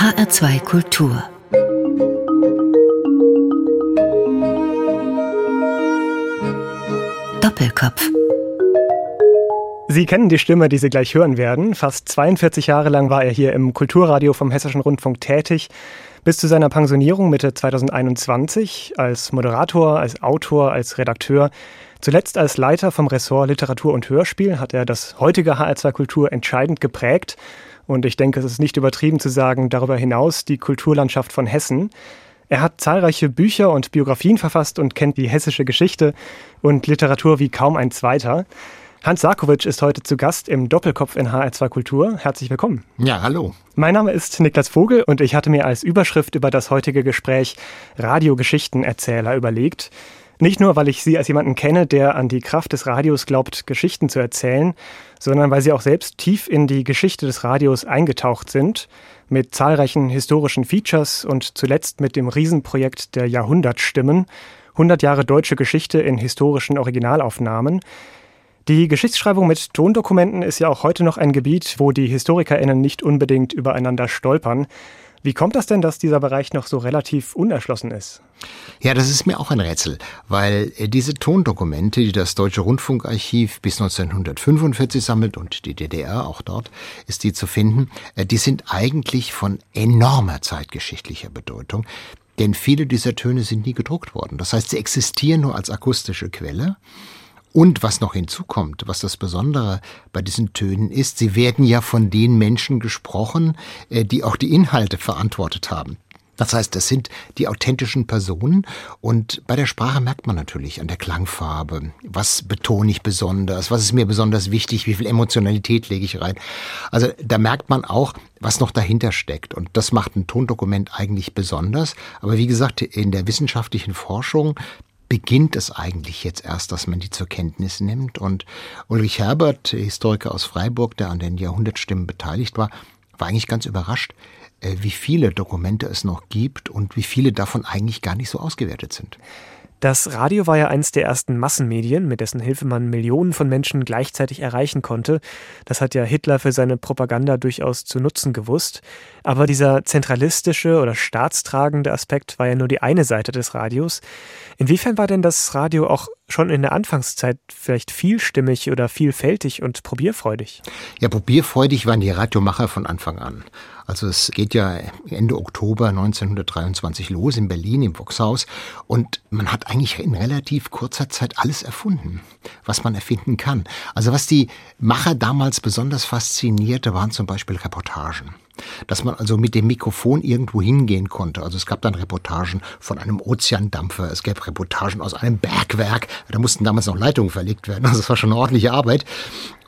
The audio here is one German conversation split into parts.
HR2 Kultur Doppelkopf Sie kennen die Stimme, die Sie gleich hören werden. Fast 42 Jahre lang war er hier im Kulturradio vom Hessischen Rundfunk tätig, bis zu seiner Pensionierung Mitte 2021 als Moderator, als Autor, als Redakteur. Zuletzt als Leiter vom Ressort Literatur und Hörspiel hat er das heutige HR2 Kultur entscheidend geprägt. Und ich denke, es ist nicht übertrieben zu sagen, darüber hinaus die Kulturlandschaft von Hessen. Er hat zahlreiche Bücher und Biografien verfasst und kennt die hessische Geschichte und Literatur wie kaum ein zweiter. Hans Sarkovic ist heute zu Gast im Doppelkopf in HR2 Kultur. Herzlich willkommen. Ja, hallo. Mein Name ist Niklas Vogel und ich hatte mir als Überschrift über das heutige Gespräch Radiogeschichtenerzähler überlegt. Nicht nur, weil ich Sie als jemanden kenne, der an die Kraft des Radios glaubt, Geschichten zu erzählen, sondern weil Sie auch selbst tief in die Geschichte des Radios eingetaucht sind, mit zahlreichen historischen Features und zuletzt mit dem Riesenprojekt der Jahrhundertstimmen, 100 Jahre deutsche Geschichte in historischen Originalaufnahmen, die Geschichtsschreibung mit Tondokumenten ist ja auch heute noch ein Gebiet, wo die HistorikerInnen nicht unbedingt übereinander stolpern. Wie kommt das denn, dass dieser Bereich noch so relativ unerschlossen ist? Ja, das ist mir auch ein Rätsel, weil äh, diese Tondokumente, die das Deutsche Rundfunkarchiv bis 1945 sammelt und die DDR auch dort ist die zu finden, äh, die sind eigentlich von enormer zeitgeschichtlicher Bedeutung. Denn viele dieser Töne sind nie gedruckt worden. Das heißt, sie existieren nur als akustische Quelle. Und was noch hinzukommt, was das Besondere bei diesen Tönen ist, sie werden ja von den Menschen gesprochen, äh, die auch die Inhalte verantwortet haben. Das heißt, das sind die authentischen Personen und bei der Sprache merkt man natürlich an der Klangfarbe, was betone ich besonders, was ist mir besonders wichtig, wie viel Emotionalität lege ich rein. Also da merkt man auch, was noch dahinter steckt und das macht ein Tondokument eigentlich besonders. Aber wie gesagt, in der wissenschaftlichen Forschung beginnt es eigentlich jetzt erst, dass man die zur Kenntnis nimmt. Und Ulrich Herbert, Historiker aus Freiburg, der an den Jahrhundertstimmen beteiligt war, war eigentlich ganz überrascht, äh, wie viele Dokumente es noch gibt und wie viele davon eigentlich gar nicht so ausgewertet sind. Das Radio war ja eines der ersten Massenmedien, mit dessen Hilfe man Millionen von Menschen gleichzeitig erreichen konnte. Das hat ja Hitler für seine Propaganda durchaus zu nutzen gewusst. Aber dieser zentralistische oder staatstragende Aspekt war ja nur die eine Seite des Radios. Inwiefern war denn das Radio auch schon in der Anfangszeit vielleicht vielstimmig oder vielfältig und probierfreudig? Ja, probierfreudig waren die Radiomacher von Anfang an. Also es geht ja Ende Oktober 1923 los in Berlin im Voxhaus und man hat eigentlich in relativ kurzer Zeit alles erfunden, was man erfinden kann. Also was die Macher damals besonders faszinierte, waren zum Beispiel Reportagen dass man also mit dem Mikrofon irgendwo hingehen konnte. Also es gab dann Reportagen von einem Ozeandampfer, es gab Reportagen aus einem Bergwerk, da mussten damals noch Leitungen verlegt werden, also das war schon eine ordentliche Arbeit.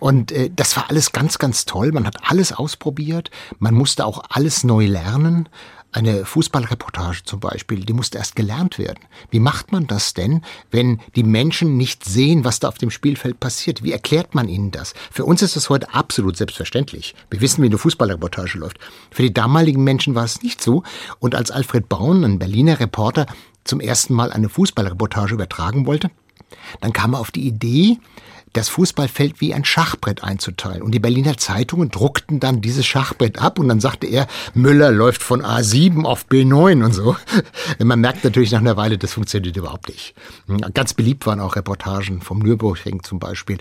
Und äh, das war alles ganz, ganz toll. Man hat alles ausprobiert, man musste auch alles neu lernen. Eine Fußballreportage zum Beispiel, die musste erst gelernt werden. Wie macht man das denn, wenn die Menschen nicht sehen, was da auf dem Spielfeld passiert? Wie erklärt man ihnen das? Für uns ist das heute absolut selbstverständlich. Wir wissen, wie eine Fußballreportage läuft. Für die damaligen Menschen war es nicht so. Und als Alfred Braun, ein Berliner Reporter, zum ersten Mal eine Fußballreportage übertragen wollte, dann kam er auf die Idee, das Fußballfeld wie ein Schachbrett einzuteilen. Und die Berliner Zeitungen druckten dann dieses Schachbrett ab und dann sagte er, Müller läuft von A7 auf B9 und so. Man merkt natürlich nach einer Weile, das funktioniert überhaupt nicht. Ganz beliebt waren auch Reportagen vom Nürburgring zum Beispiel.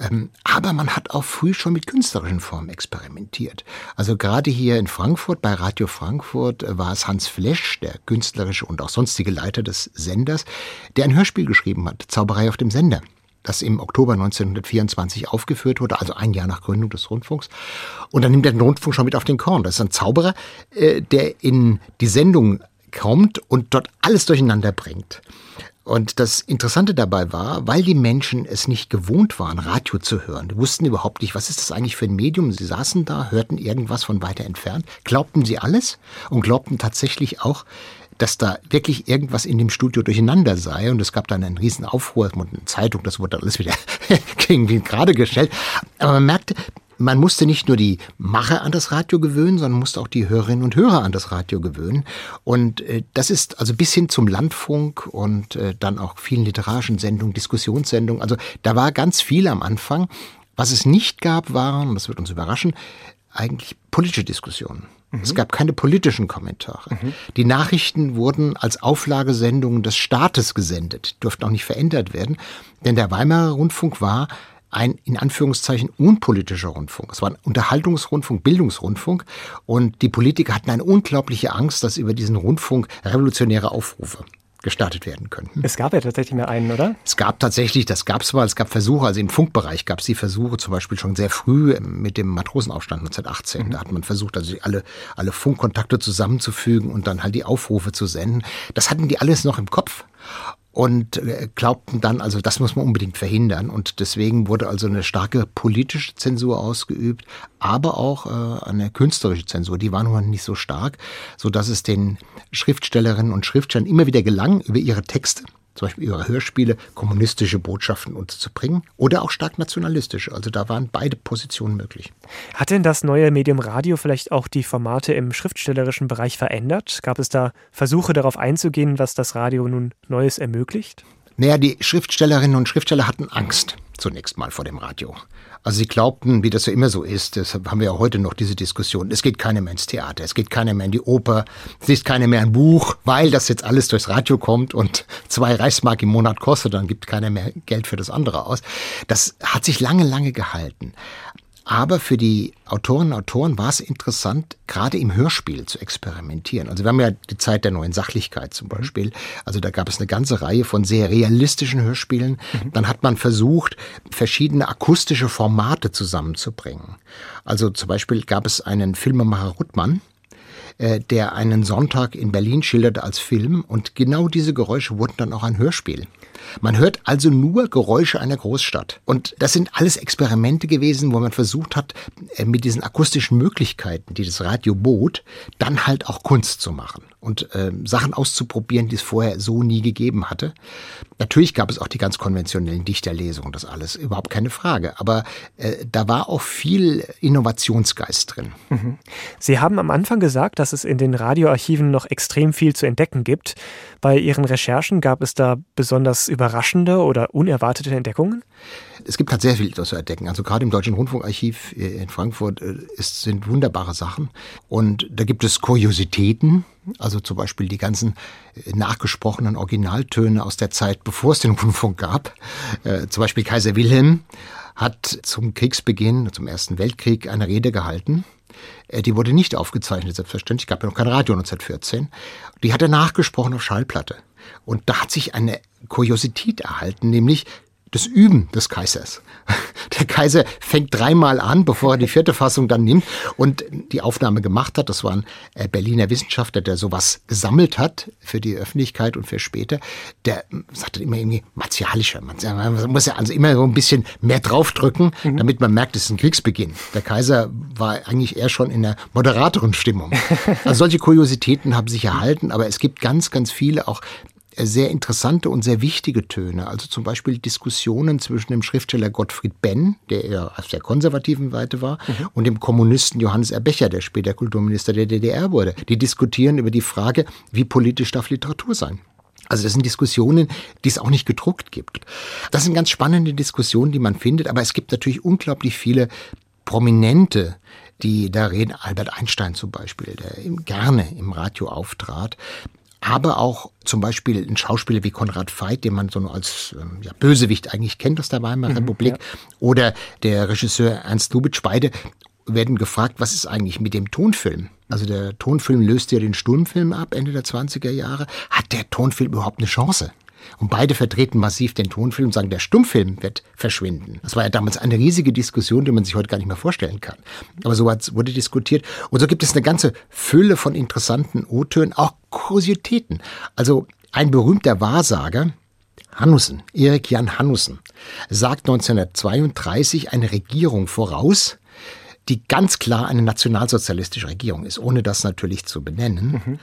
Ähm, aber man hat auch früh schon mit künstlerischen Formen experimentiert. Also gerade hier in Frankfurt, bei Radio Frankfurt, äh, war es Hans Flesch, der künstlerische und auch sonstige Leiter des Senders, der ein Hörspiel geschrieben hat, Zauberei auf dem Sender das im Oktober 1924 aufgeführt wurde, also ein Jahr nach Gründung des Rundfunks. Und dann nimmt er den Rundfunk schon mit auf den Korn. Das ist ein Zauberer, äh, der in die Sendung kommt und dort alles durcheinander bringt. Und das Interessante dabei war, weil die Menschen es nicht gewohnt waren, Radio zu hören, die wussten überhaupt nicht, was ist das eigentlich für ein Medium. Sie saßen da, hörten irgendwas von weiter entfernt, glaubten sie alles und glaubten tatsächlich auch, dass da wirklich irgendwas in dem Studio durcheinander sei. Und es gab dann einen riesen Aufruhr, eine Zeitung, das wurde alles wieder irgendwie gerade gestellt. Aber man merkte, man musste nicht nur die Macher an das Radio gewöhnen, sondern musste auch die Hörerinnen und Hörer an das Radio gewöhnen. Und äh, das ist also bis hin zum Landfunk und äh, dann auch vielen literarischen Sendungen, Diskussionssendungen. Also da war ganz viel am Anfang. Was es nicht gab, waren, das wird uns überraschen, eigentlich politische Diskussionen. Mhm. Es gab keine politischen Kommentare. Mhm. Die Nachrichten wurden als Auflagesendungen des Staates gesendet, durften auch nicht verändert werden, denn der Weimarer Rundfunk war ein in Anführungszeichen unpolitischer Rundfunk. Es war ein Unterhaltungsrundfunk, Bildungsrundfunk und die Politiker hatten eine unglaubliche Angst, dass über diesen Rundfunk revolutionäre Aufrufe gestartet werden könnten. Es gab ja tatsächlich mehr einen, oder? Es gab tatsächlich, das gab es mal, es gab Versuche, also im Funkbereich gab es die Versuche zum Beispiel schon sehr früh mit dem Matrosenaufstand 1918. Mhm. Da hat man versucht, also alle, alle Funkkontakte zusammenzufügen und dann halt die Aufrufe zu senden. Das hatten die alles noch im Kopf und äh, glaubten dann, also das muss man unbedingt verhindern. Und deswegen wurde also eine starke politische Zensur ausgeübt, aber auch äh, eine künstlerische Zensur. Die war nun nicht so stark, so dass es den Schriftstellerinnen und Schriftstellern immer wieder gelang, über ihre Texte zum Beispiel ihre Hörspiele, kommunistische Botschaften unterzubringen oder auch stark nationalistische. Also da waren beide Positionen möglich. Hat denn das neue Medium Radio vielleicht auch die Formate im schriftstellerischen Bereich verändert? Gab es da Versuche darauf einzugehen, was das Radio nun Neues ermöglicht? Naja, die Schriftstellerinnen und Schriftsteller hatten Angst zunächst mal vor dem Radio. Also sie glaubten, wie das ja immer so ist, deshalb haben wir ja heute noch diese Diskussion, es geht keiner mehr ins Theater, es geht keiner mehr in die Oper, es ist keiner mehr ein Buch, weil das jetzt alles durchs Radio kommt und zwei Reichsmark im Monat kostet, dann gibt keiner mehr Geld für das andere aus. Das hat sich lange, lange gehalten. Aber für die Autorinnen und Autoren war es interessant, gerade im Hörspiel zu experimentieren. Also wir haben ja die Zeit der neuen Sachlichkeit zum Beispiel. Also da gab es eine ganze Reihe von sehr realistischen Hörspielen. Mhm. Dann hat man versucht, verschiedene akustische Formate zusammenzubringen. Also zum Beispiel gab es einen Filmemacher Ruttmann, äh, der einen Sonntag in Berlin schilderte als Film und genau diese Geräusche wurden dann auch ein Hörspiel. Man hört also nur Geräusche einer Großstadt. Und das sind alles Experimente gewesen, wo man versucht hat, äh, mit diesen akustischen Möglichkeiten, die das Radio bot, dann halt auch Kunst zu machen und äh, Sachen auszuprobieren, die es vorher so nie gegeben hatte. Natürlich gab es auch die ganz konventionellen Dichterlesungen, das alles, überhaupt keine Frage. Aber äh, da war auch viel Innovationsgeist drin. Mhm. Sie haben am Anfang gesagt, dass es in den Radioarchiven noch extrem viel zu entdecken gibt. Bei Ihren Recherchen gab es da besonders überraschende oder unerwartete Entdeckungen? Es gibt halt sehr viel zu entdecken. Also gerade im Deutschen Rundfunkarchiv in Frankfurt ist, äh, sind wunderbare Sachen. Und da gibt es Kuriositäten, also zum Beispiel die ganzen äh, nachgesprochenen Originaltöne aus der Zeit, bevor es den Rundfunk gab. Äh, zum Beispiel Kaiser Wilhelm hat zum Kriegsbeginn, zum Ersten Weltkrieg, eine Rede gehalten. Äh, die wurde nicht aufgezeichnet, selbstverständlich. gab ja noch kein Radio 1914. Die hat er nachgesprochen auf Schallplatte. Und da hat sich eine Kuriosität erhalten, nämlich das Üben des Kaisers. Der Kaiser fängt dreimal an, bevor er die vierte Fassung dann nimmt und die Aufnahme gemacht hat. Das war ein äh, Berliner Wissenschaftler, der sowas gesammelt hat für die Öffentlichkeit und für später. Der sagte immer irgendwie martialischer. Man muss ja also immer so ein bisschen mehr draufdrücken, mhm. damit man merkt, es ist ein Kriegsbeginn. Der Kaiser war eigentlich eher schon in einer moderateren Stimmung. Also solche Kuriositäten haben sich erhalten, aber es gibt ganz, ganz viele auch sehr interessante und sehr wichtige Töne. Also zum Beispiel Diskussionen zwischen dem Schriftsteller Gottfried Benn, der eher auf der konservativen Seite war, mhm. und dem Kommunisten Johannes Erbecher, der später Kulturminister der DDR wurde. Die diskutieren über die Frage, wie politisch darf Literatur sein. Also das sind Diskussionen, die es auch nicht gedruckt gibt. Das sind ganz spannende Diskussionen, die man findet, aber es gibt natürlich unglaublich viele prominente die da reden, Albert Einstein zum Beispiel, der gerne im Radio auftrat, aber auch zum Beispiel ein Schauspieler wie Konrad Veit, den man so als ähm, ja, Bösewicht eigentlich kennt aus der Weimarer mhm, Republik, ja. oder der Regisseur Ernst Lubitsch, beide werden gefragt, was ist eigentlich mit dem Tonfilm? Also der Tonfilm löst ja den Sturmfilm ab, Ende der 20er Jahre. Hat der Tonfilm überhaupt eine Chance? Und beide vertreten massiv den Tonfilm und sagen, der Stummfilm wird verschwinden. Das war ja damals eine riesige Diskussion, die man sich heute gar nicht mehr vorstellen kann. Aber so wurde diskutiert. Und so gibt es eine ganze Fülle von interessanten O-Tönen, auch Kuriositäten. Also ein berühmter Wahrsager, Hannussen, Erik Jan Hannussen, sagt 1932 eine Regierung voraus, die ganz klar eine nationalsozialistische Regierung ist, ohne das natürlich zu benennen. Mhm.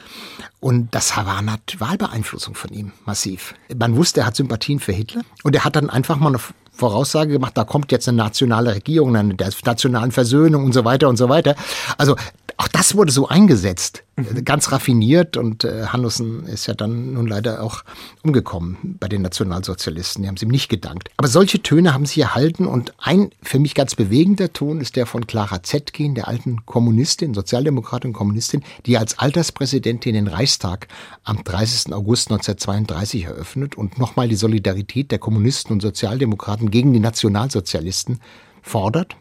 Und das war eine Wahlbeeinflussung von ihm, massiv. Man wusste, er hat Sympathien für Hitler und er hat dann einfach mal eine Voraussage gemacht, da kommt jetzt eine nationale Regierung, eine der nationalen Versöhnung und so weiter und so weiter. Also auch das wurde so eingesetzt, mhm. ganz raffiniert. Und äh, Hannussen ist ja dann nun leider auch umgekommen bei den Nationalsozialisten. Die haben es ihm nicht gedankt. Aber solche Töne haben sie erhalten. Und ein für mich ganz bewegender Ton ist der von Clara Zetkin, der alten Kommunistin, Sozialdemokratin und Kommunistin, die als Alterspräsidentin den Reichstag am 30. August 1932 eröffnet und nochmal die Solidarität der Kommunisten und Sozialdemokraten gegen die Nationalsozialisten fordert.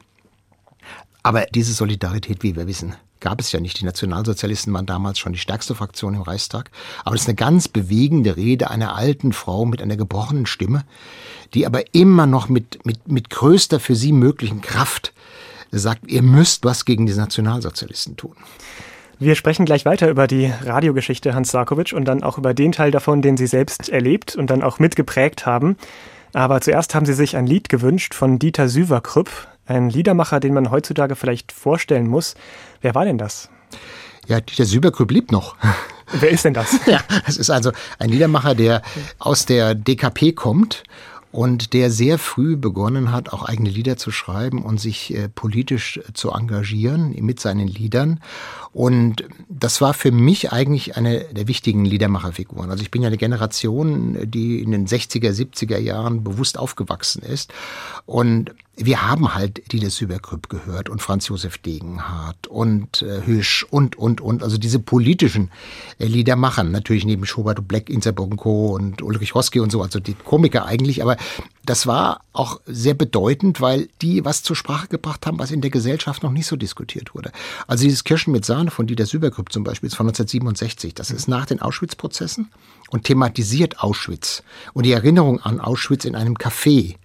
Aber diese Solidarität, wie wir wissen, gab es ja nicht. Die Nationalsozialisten waren damals schon die stärkste Fraktion im Reichstag. Aber es ist eine ganz bewegende Rede einer alten Frau mit einer gebrochenen Stimme, die aber immer noch mit, mit, mit größter für sie möglichen Kraft sagt, ihr müsst was gegen die Nationalsozialisten tun. Wir sprechen gleich weiter über die Radiogeschichte Hans Sarkovic und dann auch über den Teil davon, den Sie selbst erlebt und dann auch mitgeprägt haben. Aber zuerst haben Sie sich ein Lied gewünscht von Dieter Süverkrüpp, ein Liedermacher, den man heutzutage vielleicht vorstellen muss. Wer war denn das? Ja, Dieter Süberkrüpp lebt noch. Wer ist denn das? Ja, es ist also ein Liedermacher, der aus der DKP kommt und der sehr früh begonnen hat, auch eigene Lieder zu schreiben und sich äh, politisch zu engagieren mit seinen Liedern. Und das war für mich eigentlich eine der wichtigen Liedermacherfiguren. Also ich bin ja eine Generation, die in den 60er, 70er Jahren bewusst aufgewachsen ist. Und wir haben halt Dieter Süberkrüpp gehört und Franz Josef Degenhardt und äh, Hüsch und, und, und. Also diese politischen äh, Lieder machen. Natürlich neben Schubert und Black, Inserburg und Co. und Ulrich Roski und so, also die Komiker eigentlich. Aber das war auch sehr bedeutend, weil die was zur Sprache gebracht haben, was in der Gesellschaft noch nicht so diskutiert wurde. Also dieses Kirschen mit Sahne von Dieter Süberkrüpp zum Beispiel ist von 1967. Das ist nach den Auschwitz-Prozessen und thematisiert Auschwitz und die Erinnerung an Auschwitz in einem Café.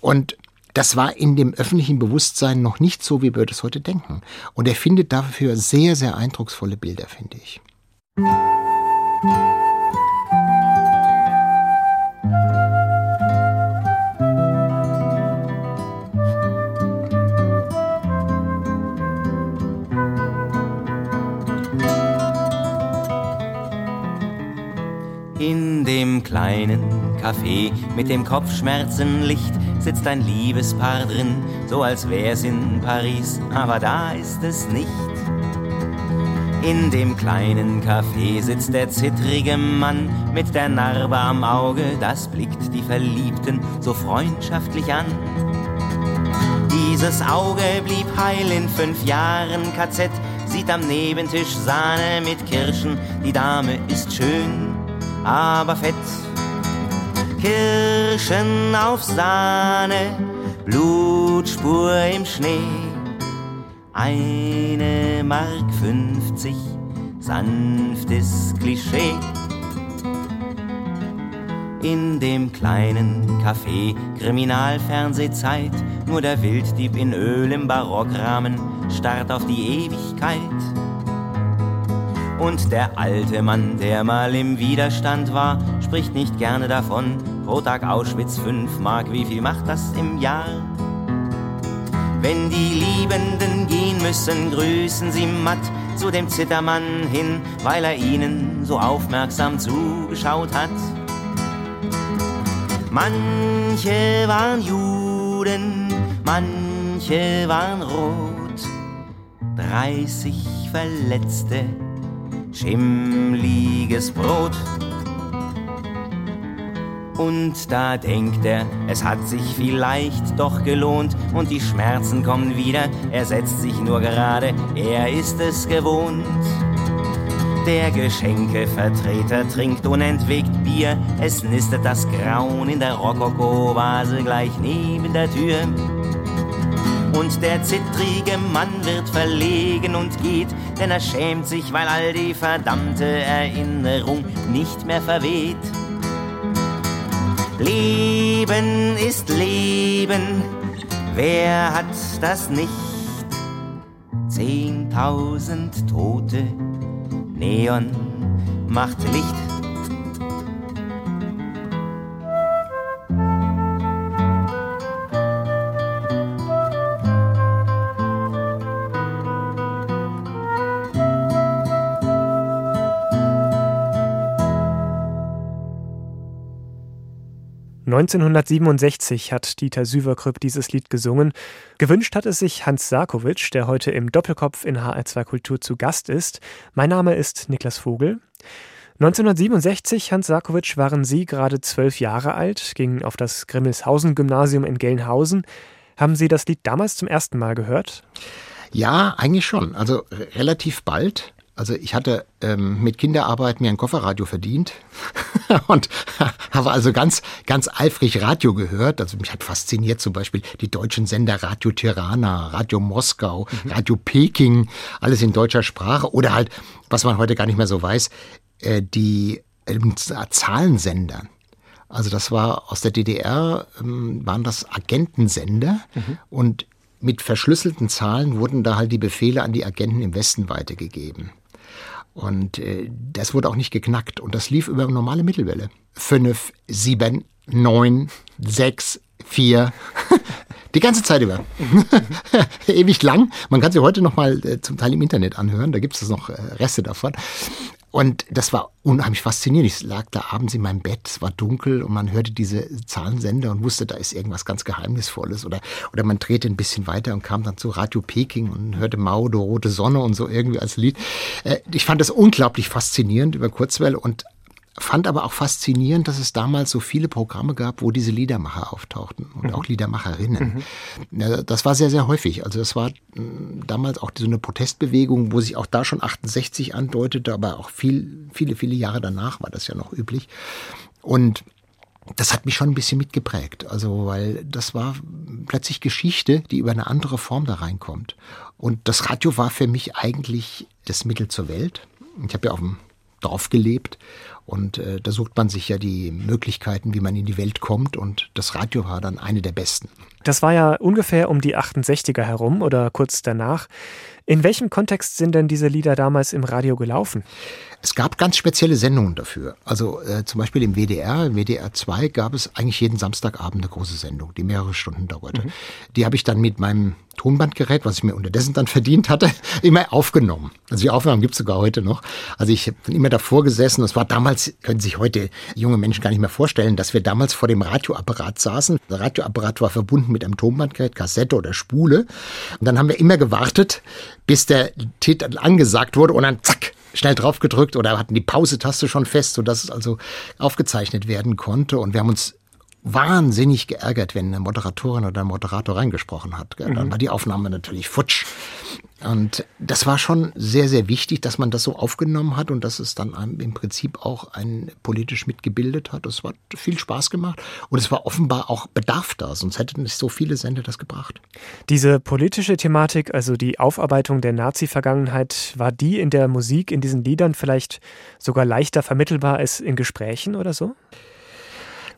Und das war in dem öffentlichen Bewusstsein noch nicht so, wie wir das heute denken. Und er findet dafür sehr, sehr eindrucksvolle Bilder, finde ich. In Café mit dem Kopfschmerzenlicht sitzt ein Liebespaar drin, so als wär's in Paris, aber da ist es nicht. In dem kleinen Café sitzt der zittrige Mann mit der Narbe am Auge, das blickt die Verliebten so freundschaftlich an. Dieses Auge blieb heil in fünf Jahren KZ, sieht am Nebentisch Sahne mit Kirschen, die Dame ist schön, aber fett. Kirschen auf Sahne, Blutspur im Schnee. Eine Mark 50, sanftes Klischee. In dem kleinen Café Kriminalfernsehzeit, nur der Wilddieb in Öl im Barockrahmen starrt auf die Ewigkeit. Und der alte Mann, der mal im Widerstand war, spricht nicht gerne davon, Pro Tag Auschwitz 5 Mark, wie viel macht das im Jahr? Wenn die Liebenden gehen müssen, grüßen sie matt zu dem Zittermann hin, weil er ihnen so aufmerksam zugeschaut hat. Manche waren Juden, manche waren rot, 30 Verletzte, schimmliges Brot. Und da denkt er, es hat sich vielleicht doch gelohnt und die Schmerzen kommen wieder, er setzt sich nur gerade, er ist es gewohnt. Der Geschenkevertreter trinkt unentwegt Bier, es nistet das Grauen in der Rokoko-Vase gleich neben der Tür. Und der zittrige Mann wird verlegen und geht, denn er schämt sich, weil all die verdammte Erinnerung nicht mehr verweht. Leben ist Leben, wer hat das nicht? Zehntausend Tote, Neon macht Licht. 1967 hat Dieter Süverkrüpp dieses Lied gesungen. Gewünscht hat es sich Hans Sarkowitsch, der heute im Doppelkopf in HR2 Kultur zu Gast ist. Mein Name ist Niklas Vogel. 1967, Hans Sarkowitsch, waren Sie gerade zwölf Jahre alt, gingen auf das Grimmelshausen-Gymnasium in Gelnhausen. Haben Sie das Lied damals zum ersten Mal gehört? Ja, eigentlich schon. Also relativ bald. Also ich hatte ähm, mit Kinderarbeit mir ein Kofferradio verdient und habe also ganz, ganz eifrig Radio gehört. Also mich hat fasziniert zum Beispiel die deutschen Sender Radio Tirana, Radio Moskau, mhm. Radio Peking, alles in deutscher Sprache oder halt, was man heute gar nicht mehr so weiß, äh, die äh, Zahlensender. Also das war aus der DDR, ähm, waren das Agentensender mhm. und mit verschlüsselten Zahlen wurden da halt die Befehle an die Agenten im Westen weitergegeben. Und äh, das wurde auch nicht geknackt. Und das lief über normale Mittelwelle. Fünf, sieben, neun, sechs, vier. Die ganze Zeit über. Ewig lang. Man kann sie heute noch mal äh, zum Teil im Internet anhören. Da gibt es noch äh, Reste davon. Und das war unheimlich faszinierend. Ich lag da abends in meinem Bett, es war dunkel und man hörte diese Zahlensender und wusste, da ist irgendwas ganz Geheimnisvolles. Oder, oder man drehte ein bisschen weiter und kam dann zu Radio Peking und hörte Mao, die rote Sonne und so irgendwie als Lied. Äh, ich fand das unglaublich faszinierend über Kurzwelle und fand aber auch faszinierend, dass es damals so viele Programme gab, wo diese Liedermacher auftauchten und mhm. auch Liedermacherinnen. Mhm. Das war sehr, sehr häufig. Also das war mm, damals auch so eine Protestbewegung, wo sich auch da schon 68 andeutete, aber auch viel, viele, viele Jahre danach war das ja noch üblich. Und das hat mich schon ein bisschen mitgeprägt. Also, weil das war plötzlich Geschichte, die über eine andere Form da reinkommt. Und das Radio war für mich eigentlich das Mittel zur Welt. Ich habe ja auf dem Dorf gelebt und äh, da sucht man sich ja die Möglichkeiten, wie man in die Welt kommt. Und das Radio war dann eine der besten. Das war ja ungefähr um die 68er herum oder kurz danach. In welchem Kontext sind denn diese Lieder damals im Radio gelaufen? Es gab ganz spezielle Sendungen dafür. Also äh, zum Beispiel im WDR, im WDR 2 gab es eigentlich jeden Samstagabend eine große Sendung, die mehrere Stunden dauerte. Mhm. Die habe ich dann mit meinem Tonbandgerät, was ich mir unterdessen dann verdient hatte, immer aufgenommen. Also die Aufnahmen gibt es sogar heute noch. Also ich bin immer davor gesessen. Das war damals, können sich heute junge Menschen gar nicht mehr vorstellen, dass wir damals vor dem Radioapparat saßen. Der Radioapparat war verbunden mit einem Tonbandgerät, Kassette oder Spule. Und dann haben wir immer gewartet, bis der Titel angesagt wurde und dann zack, schnell drauf gedrückt oder hatten die Pause-Taste schon fest, sodass es also aufgezeichnet werden konnte. Und wir haben uns wahnsinnig geärgert, wenn eine Moderatorin oder ein Moderator reingesprochen hat. Dann mhm. war die Aufnahme natürlich futsch. Und das war schon sehr, sehr wichtig, dass man das so aufgenommen hat und dass es dann im Prinzip auch ein politisch mitgebildet hat. Es hat viel Spaß gemacht und es war offenbar auch Bedarf da, sonst hätten nicht so viele Sender das gebracht. Diese politische Thematik, also die Aufarbeitung der Nazi-Vergangenheit, war die in der Musik, in diesen Liedern vielleicht sogar leichter vermittelbar als in Gesprächen oder so?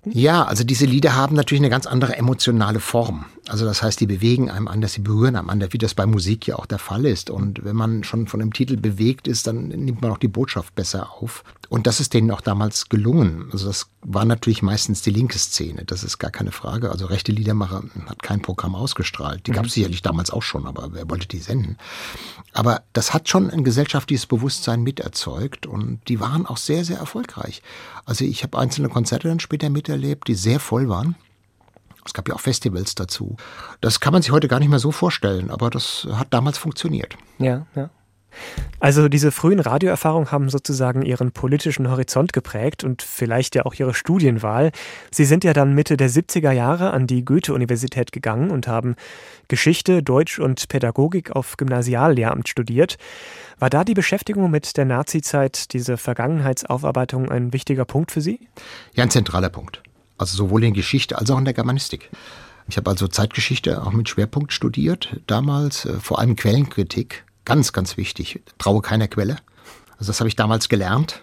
Ja, also diese Lieder haben natürlich eine ganz andere emotionale Form. Also das heißt, die bewegen einem anders, sie berühren einem anders, wie das bei Musik ja auch der Fall ist. Und wenn man schon von dem Titel bewegt ist, dann nimmt man auch die Botschaft besser auf. Und das ist denen auch damals gelungen. Also das war natürlich meistens die linke Szene, das ist gar keine Frage. Also rechte Liedermacher hat kein Programm ausgestrahlt. Die gab es mhm. sicherlich damals auch schon, aber wer wollte die senden? Aber das hat schon ein gesellschaftliches Bewusstsein miterzeugt und die waren auch sehr, sehr erfolgreich. Also ich habe einzelne Konzerte dann später miterlebt, die sehr voll waren. Es gab ja auch Festivals dazu. Das kann man sich heute gar nicht mehr so vorstellen, aber das hat damals funktioniert. Ja, ja. Also diese frühen Radioerfahrungen haben sozusagen Ihren politischen Horizont geprägt und vielleicht ja auch Ihre Studienwahl. Sie sind ja dann Mitte der 70er Jahre an die Goethe-Universität gegangen und haben Geschichte, Deutsch und Pädagogik auf Gymnasiallehramt studiert. War da die Beschäftigung mit der Nazizeit, diese Vergangenheitsaufarbeitung ein wichtiger Punkt für Sie? Ja, ein zentraler Punkt. Also sowohl in Geschichte als auch in der Germanistik. Ich habe also Zeitgeschichte auch mit Schwerpunkt studiert, damals äh, vor allem Quellenkritik Ganz, ganz wichtig. Traue keiner Quelle. Also das habe ich damals gelernt.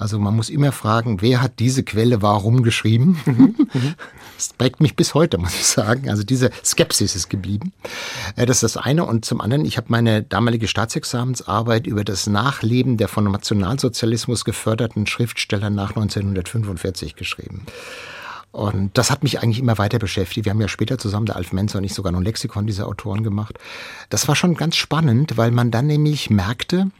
Also man muss immer fragen, wer hat diese Quelle warum geschrieben? das prägt mich bis heute, muss ich sagen. Also diese Skepsis ist geblieben. Äh, das ist das eine. Und zum anderen, ich habe meine damalige Staatsexamensarbeit über das Nachleben der von Nationalsozialismus geförderten Schriftsteller nach 1945 geschrieben. Und das hat mich eigentlich immer weiter beschäftigt. Wir haben ja später zusammen, der Alf Menzer und ich, sogar noch ein Lexikon dieser Autoren gemacht. Das war schon ganz spannend, weil man dann nämlich merkte,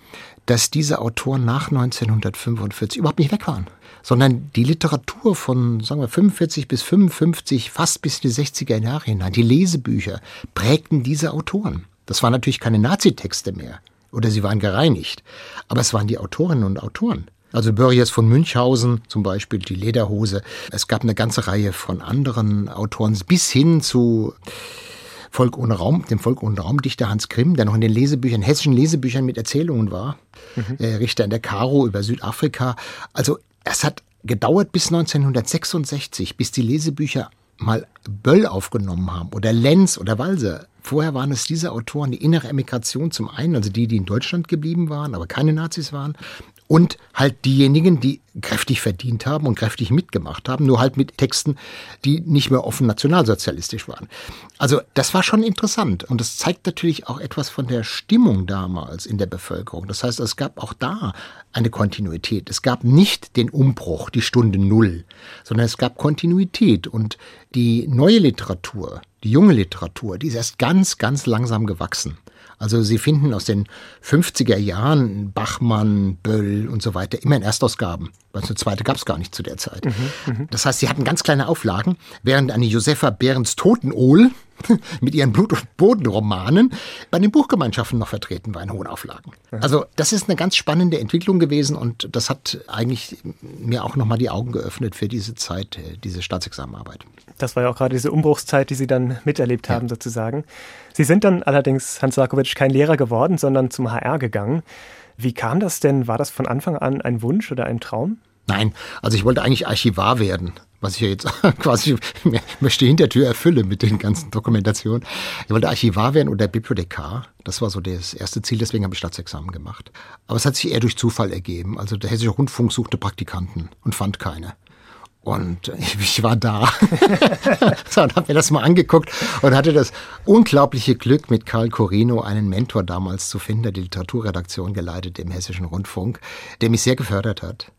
dass diese Autoren nach 1945 überhaupt nicht weg waren, sondern die Literatur von, sagen wir, 45 bis 55, fast bis in die 60er Jahre hinein, die Lesebücher prägten diese Autoren. Das waren natürlich keine Nazitexte mehr oder sie waren gereinigt, aber es waren die Autorinnen und Autoren. Also Börries von Münchhausen zum Beispiel, die Lederhose. Es gab eine ganze Reihe von anderen Autoren bis hin zu Volk ohne Raum, dem Volk ohne Raumdichter Hans Grimm, der noch in den Lesebüchern, hessischen Lesebüchern mit Erzählungen war. Mhm. Äh, Richter in der Karo über Südafrika. Also es hat gedauert bis 1966, bis die Lesebücher mal Böll aufgenommen haben oder Lenz oder Walser. Vorher waren es diese Autoren, die innere Emigration zum einen, also die, die in Deutschland geblieben waren, aber keine Nazis waren, und halt diejenigen, die kräftig verdient haben und kräftig mitgemacht haben, nur halt mit Texten, die nicht mehr offen nationalsozialistisch waren. Also das war schon interessant und das zeigt natürlich auch etwas von der Stimmung damals in der Bevölkerung. Das heißt, es gab auch da eine Kontinuität. Es gab nicht den Umbruch, die Stunde Null, sondern es gab Kontinuität und die neue Literatur, die junge Literatur, die ist erst ganz, ganz langsam gewachsen. Also Sie finden aus den 50er Jahren Bachmann, Böll und so weiter immer in Erstausgaben, weil eine zweite gab es gar nicht zu der Zeit. Mhm, mhm, das heißt, sie hatten ganz kleine Auflagen, während eine Josefa Behrens Totenohl mit ihren Blut- und Bodenromanen bei den Buchgemeinschaften noch vertreten war in hohen Auflagen. Also das ist eine ganz spannende Entwicklung gewesen und das hat eigentlich mir auch nochmal die Augen geöffnet für diese Zeit, äh, diese Staatsexamenarbeit. Das war ja auch gerade diese Umbruchszeit, die Sie dann miterlebt haben ja. sozusagen. Sie sind dann allerdings, Hans Sarkovic, kein Lehrer geworden, sondern zum HR gegangen. Wie kam das denn? War das von Anfang an ein Wunsch oder ein Traum? Nein, also ich wollte eigentlich Archivar werden was ich ja jetzt quasi möchte Hintertür erfülle mit den ganzen Dokumentationen. Ich wollte Archivar werden oder Bibliothekar. Das war so das erste Ziel, deswegen habe ich Staatsexamen gemacht. Aber es hat sich eher durch Zufall ergeben. Also der Hessische Rundfunk suchte Praktikanten und fand keine. Und ich war da so, und habe mir das mal angeguckt und hatte das unglaubliche Glück, mit Karl Corino einen Mentor damals zu finden, der die Literaturredaktion geleitet im Hessischen Rundfunk, der mich sehr gefördert hat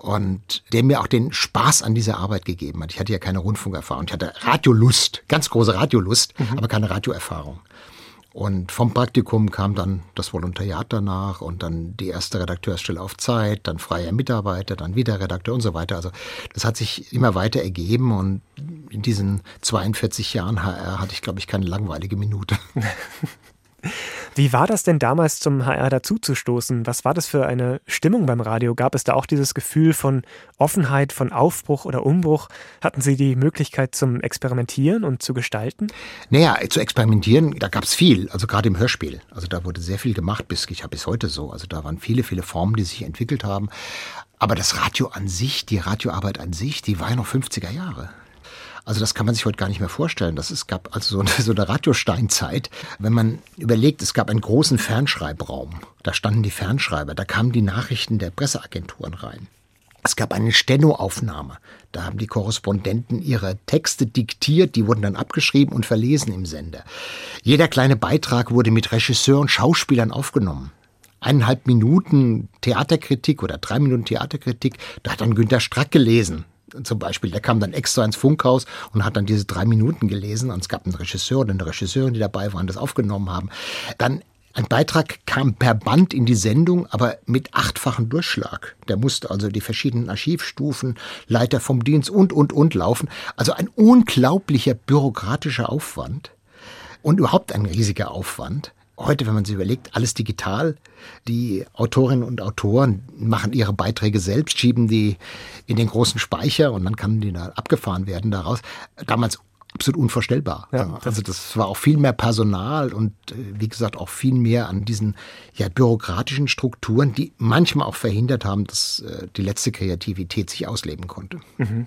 und der mir auch den Spaß an dieser Arbeit gegeben hat. Ich hatte ja keine Rundfunkerfahrung. Ich hatte Radiolust, ganz große Radiolust, mhm. aber keine Radioerfahrung. Und vom Praktikum kam dann das Volontariat danach und dann die erste Redakteursstelle auf Zeit, dann freier Mitarbeiter, dann wieder Redakteur und so weiter. Also das hat sich immer weiter ergeben und in diesen 42 Jahren HR hatte ich, glaube ich, keine langweilige Minute. Wie war das denn damals zum HR dazuzustoßen? Was war das für eine Stimmung beim Radio? Gab es da auch dieses Gefühl von Offenheit, von Aufbruch oder Umbruch? Hatten Sie die Möglichkeit zum Experimentieren und zu gestalten? Naja, zu experimentieren, da gab es viel, also gerade im Hörspiel. Also da wurde sehr viel gemacht, bis ich habe bis heute so. Also da waren viele, viele Formen, die sich entwickelt haben. Aber das Radio an sich, die Radioarbeit an sich, die war ja noch 50er Jahre. Also das kann man sich heute gar nicht mehr vorstellen. Das es gab also so eine, so eine Radiosteinzeit. Wenn man überlegt, es gab einen großen Fernschreibraum. Da standen die Fernschreiber, da kamen die Nachrichten der Presseagenturen rein. Es gab eine Stenoaufnahme. Da haben die Korrespondenten ihre Texte diktiert, die wurden dann abgeschrieben und verlesen im Sender. Jeder kleine Beitrag wurde mit Regisseur und Schauspielern aufgenommen eineinhalb Minuten Theaterkritik oder drei Minuten Theaterkritik, da hat dann Günter Strack gelesen zum Beispiel, der kam dann extra ins Funkhaus und hat dann diese drei Minuten gelesen und es gab einen Regisseur oder eine Regisseurin, die dabei waren, das aufgenommen haben. Dann ein Beitrag kam per Band in die Sendung, aber mit achtfachen Durchschlag. Der musste also die verschiedenen Archivstufen, Leiter vom Dienst und, und, und laufen. Also ein unglaublicher bürokratischer Aufwand und überhaupt ein riesiger Aufwand heute, wenn man sich überlegt, alles digital. Die Autorinnen und Autoren machen ihre Beiträge selbst, schieben die in den großen Speicher und dann kann die da abgefahren werden daraus. Damals absolut unvorstellbar. Ja, also das war auch viel mehr Personal und äh, wie gesagt auch viel mehr an diesen ja, bürokratischen Strukturen, die manchmal auch verhindert haben, dass äh, die letzte Kreativität sich ausleben konnte. Mhm.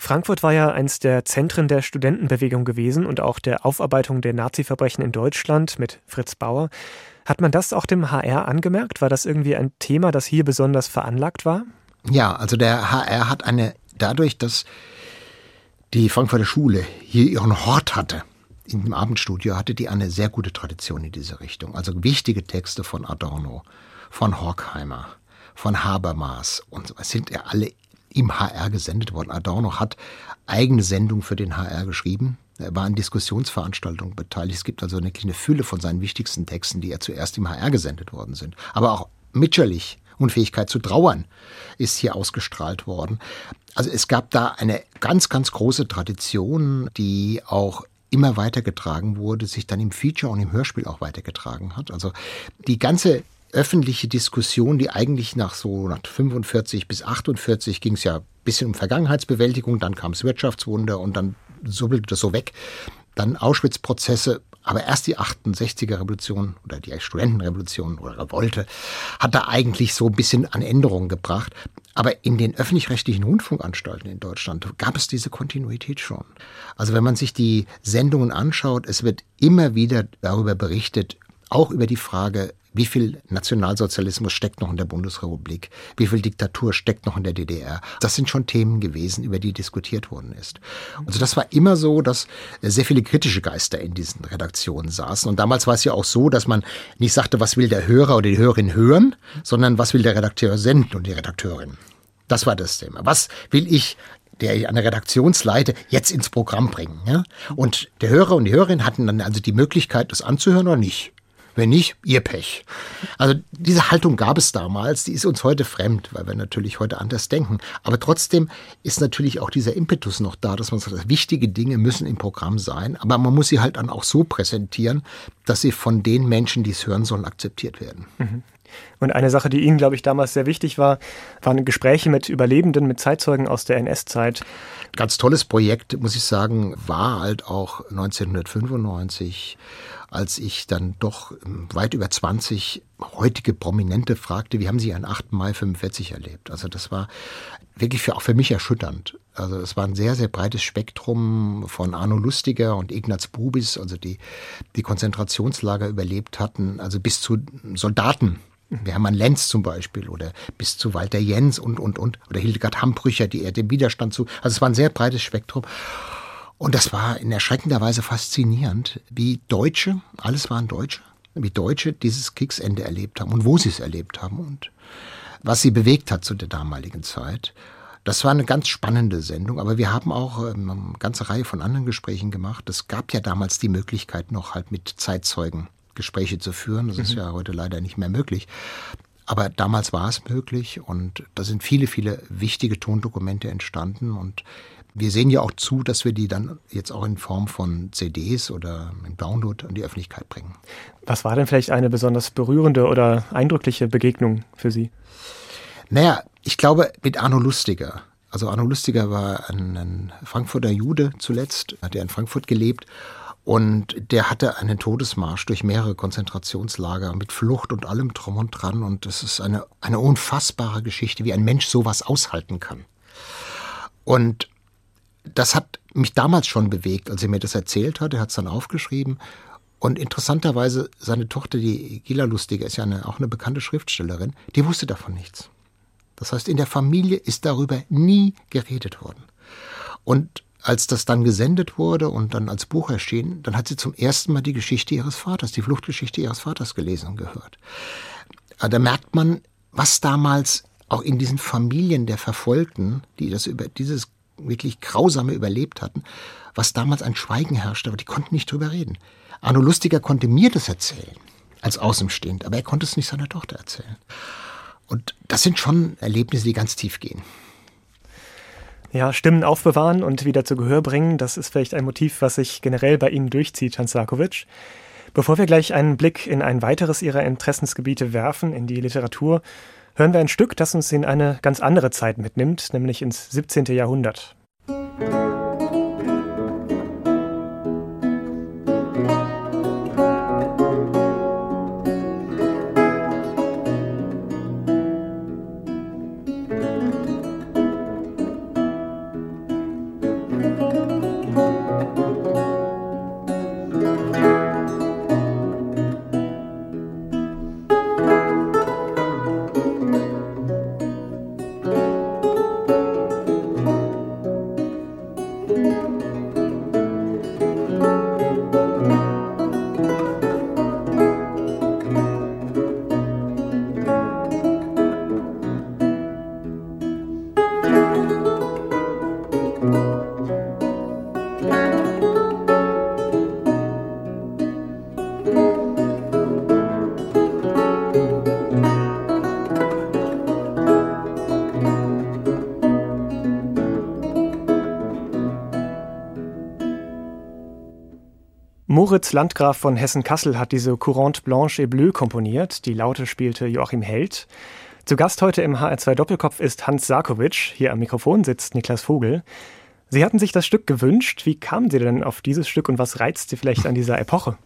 Frankfurt war ja eines der Zentren der Studentenbewegung gewesen und auch der Aufarbeitung der Nazi-Verbrechen in Deutschland mit Fritz Bauer. Hat man das auch dem HR angemerkt? War das irgendwie ein Thema, das hier besonders veranlagt war? Ja, also der HR hat eine, dadurch, dass die Frankfurter Schule hier ihren Hort hatte, in dem Abendstudio hatte die eine sehr gute Tradition in diese Richtung. Also wichtige Texte von Adorno, von Horkheimer, von Habermas und so. Es sind ja alle im HR gesendet worden. Adorno hat eigene Sendungen für den HR geschrieben. Er war an Diskussionsveranstaltungen beteiligt. Es gibt also eine kleine Fülle von seinen wichtigsten Texten, die ja zuerst im HR gesendet worden sind. Aber auch Mitscherlich, Unfähigkeit zu trauern, ist hier ausgestrahlt worden. Also es gab da eine ganz, ganz große Tradition, die auch immer weitergetragen wurde, sich dann im Feature und im Hörspiel auch weitergetragen hat. Also die ganze öffentliche Diskussion, die eigentlich nach so nach 45 bis 48 ging es ja ein bisschen um Vergangenheitsbewältigung, dann kam das Wirtschaftswunder und dann subbelte das so weg. Dann Auschwitz-Prozesse, aber erst die 68er Revolution oder die Studentenrevolution oder Revolte hat da eigentlich so ein bisschen an Änderungen gebracht. Aber in den öffentlich-rechtlichen Rundfunkanstalten in Deutschland gab es diese Kontinuität schon. Also wenn man sich die Sendungen anschaut, es wird immer wieder darüber berichtet, auch über die Frage, wie viel Nationalsozialismus steckt noch in der Bundesrepublik? Wie viel Diktatur steckt noch in der DDR? Das sind schon Themen gewesen, über die diskutiert worden ist. Also das war immer so, dass sehr viele kritische Geister in diesen Redaktionen saßen. Und damals war es ja auch so, dass man nicht sagte, was will der Hörer oder die Hörerin hören, sondern was will der Redakteur senden und die Redakteurin. Das war das Thema. Was will ich der ich an der Redaktionsleite jetzt ins Programm bringen. Ja? Und der Hörer und die Hörerin hatten dann also die Möglichkeit, das anzuhören oder nicht. Wenn nicht, ihr Pech. Also diese Haltung gab es damals, die ist uns heute fremd, weil wir natürlich heute anders denken. Aber trotzdem ist natürlich auch dieser Impetus noch da, dass man sagt, wichtige Dinge müssen im Programm sein, aber man muss sie halt dann auch so präsentieren, dass sie von den Menschen, die es hören sollen, akzeptiert werden. Mhm. Und eine Sache, die Ihnen, glaube ich, damals sehr wichtig war, waren Gespräche mit Überlebenden, mit Zeitzeugen aus der NS-Zeit. Ganz tolles Projekt, muss ich sagen, war halt auch 1995 als ich dann doch weit über 20 heutige Prominente fragte, wie haben Sie einen 8. Mai 45 erlebt? Also das war wirklich für, auch für mich erschütternd. Also es war ein sehr, sehr breites Spektrum von Arno Lustiger und Ignaz Bubis, also die die Konzentrationslager überlebt hatten, also bis zu Soldaten, Hermann Lenz zum Beispiel oder bis zu Walter Jens und, und, und, oder Hildegard Hambrücher, die er dem Widerstand zu. Also es war ein sehr breites Spektrum. Und das war in erschreckender Weise faszinierend, wie Deutsche, alles waren Deutsche, wie Deutsche dieses Kriegsende erlebt haben und wo sie es erlebt haben und was sie bewegt hat zu der damaligen Zeit. Das war eine ganz spannende Sendung, aber wir haben auch ähm, eine ganze Reihe von anderen Gesprächen gemacht. Es gab ja damals die Möglichkeit, noch halt mit Zeitzeugen Gespräche zu führen. Das mhm. ist ja heute leider nicht mehr möglich. Aber damals war es möglich und da sind viele, viele wichtige Tondokumente entstanden und wir sehen ja auch zu, dass wir die dann jetzt auch in Form von CDs oder im Download an die Öffentlichkeit bringen. Was war denn vielleicht eine besonders berührende oder eindrückliche Begegnung für Sie? Naja, ich glaube mit Arno Lustiger. Also Arno Lustiger war ein, ein Frankfurter Jude zuletzt, hat er in Frankfurt gelebt und der hatte einen Todesmarsch durch mehrere Konzentrationslager mit Flucht und allem drum und dran. Und es ist eine, eine unfassbare Geschichte, wie ein Mensch sowas aushalten kann. Und das hat mich damals schon bewegt, als er mir das erzählt hat. Er hat es dann aufgeschrieben. Und interessanterweise, seine Tochter, die Gila Lustiger, ist ja eine, auch eine bekannte Schriftstellerin, die wusste davon nichts. Das heißt, in der Familie ist darüber nie geredet worden. Und als das dann gesendet wurde und dann als Buch erschien, dann hat sie zum ersten Mal die Geschichte ihres Vaters, die Fluchtgeschichte ihres Vaters gelesen und gehört. Da merkt man, was damals auch in diesen Familien der Verfolgten, die das über dieses wirklich grausame überlebt hatten, was damals ein Schweigen herrschte, aber die konnten nicht drüber reden. Arno Lustiger konnte mir das erzählen, als Außenstehend, aber er konnte es nicht seiner Tochter erzählen. Und das sind schon Erlebnisse, die ganz tief gehen. Ja, Stimmen aufbewahren und wieder zu Gehör bringen, das ist vielleicht ein Motiv, was sich generell bei Ihnen durchzieht, Hans Sarkovic. Bevor wir gleich einen Blick in ein weiteres Ihrer Interessensgebiete werfen, in die Literatur, hören wir ein Stück, das uns in eine ganz andere Zeit mitnimmt, nämlich ins 17. Jahrhundert. Moritz Landgraf von Hessen-Kassel hat diese Courante Blanche et Bleue komponiert. Die Laute spielte Joachim Held. Zu Gast heute im HR2 Doppelkopf ist Hans Sarkovic. Hier am Mikrofon sitzt Niklas Vogel. Sie hatten sich das Stück gewünscht. Wie kamen Sie denn auf dieses Stück und was reizt Sie vielleicht an dieser Epoche?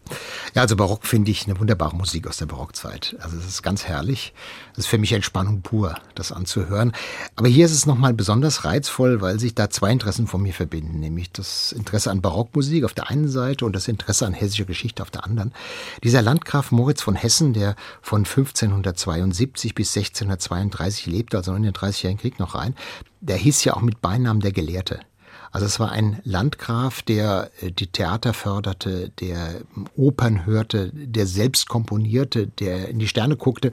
Ja, also Barock finde ich eine wunderbare Musik aus der Barockzeit. Also es ist ganz herrlich. Es ist für mich Entspannung pur, das anzuhören. Aber hier ist es nochmal besonders reizvoll, weil sich da zwei Interessen von mir verbinden. Nämlich das Interesse an Barockmusik auf der einen Seite und das Interesse an hessischer Geschichte auf der anderen. Dieser Landgraf Moritz von Hessen, der von 1572 bis 1632 lebte, also in den 30-jährigen Krieg noch rein, der hieß ja auch mit Beinamen der Gelehrte. Also es war ein Landgraf, der äh, die Theater förderte, der Opern hörte, der selbst komponierte, der in die Sterne guckte,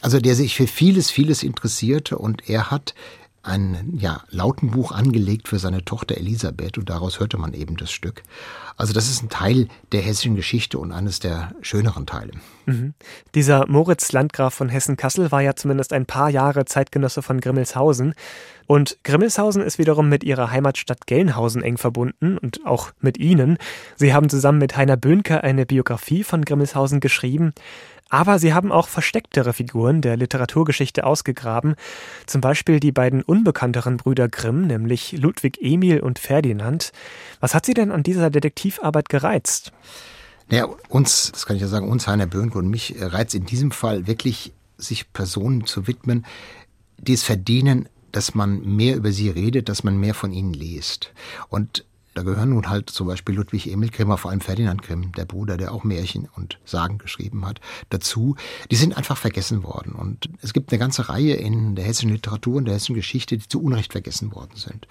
also der sich für vieles, vieles interessierte. Und er hat ein ja, Lautenbuch angelegt für seine Tochter Elisabeth und daraus hörte man eben das Stück. Also das ist ein Teil der hessischen Geschichte und eines der schöneren Teile. Mhm. Dieser Moritz Landgraf von Hessen-Kassel war ja zumindest ein paar Jahre Zeitgenosse von Grimmelshausen. Und Grimmelshausen ist wiederum mit ihrer Heimatstadt Gelnhausen eng verbunden und auch mit ihnen. Sie haben zusammen mit Heiner Böhnke eine Biografie von Grimmelshausen geschrieben. Aber sie haben auch verstecktere Figuren der Literaturgeschichte ausgegraben, zum Beispiel die beiden unbekannteren Brüder Grimm, nämlich Ludwig Emil und Ferdinand. Was hat sie denn an dieser Detektivarbeit gereizt? Naja, uns, das kann ich ja sagen, uns, Heiner Böhnke und mich, reizt in diesem Fall wirklich, sich Personen zu widmen, die es verdienen, dass man mehr über sie redet, dass man mehr von ihnen liest. Und da gehören nun halt zum Beispiel Ludwig Emil Grimm, vor allem Ferdinand Grimm, der Bruder, der auch Märchen und Sagen geschrieben hat, dazu. Die sind einfach vergessen worden. Und es gibt eine ganze Reihe in der hessischen Literatur und der hessischen Geschichte, die zu Unrecht vergessen worden sind.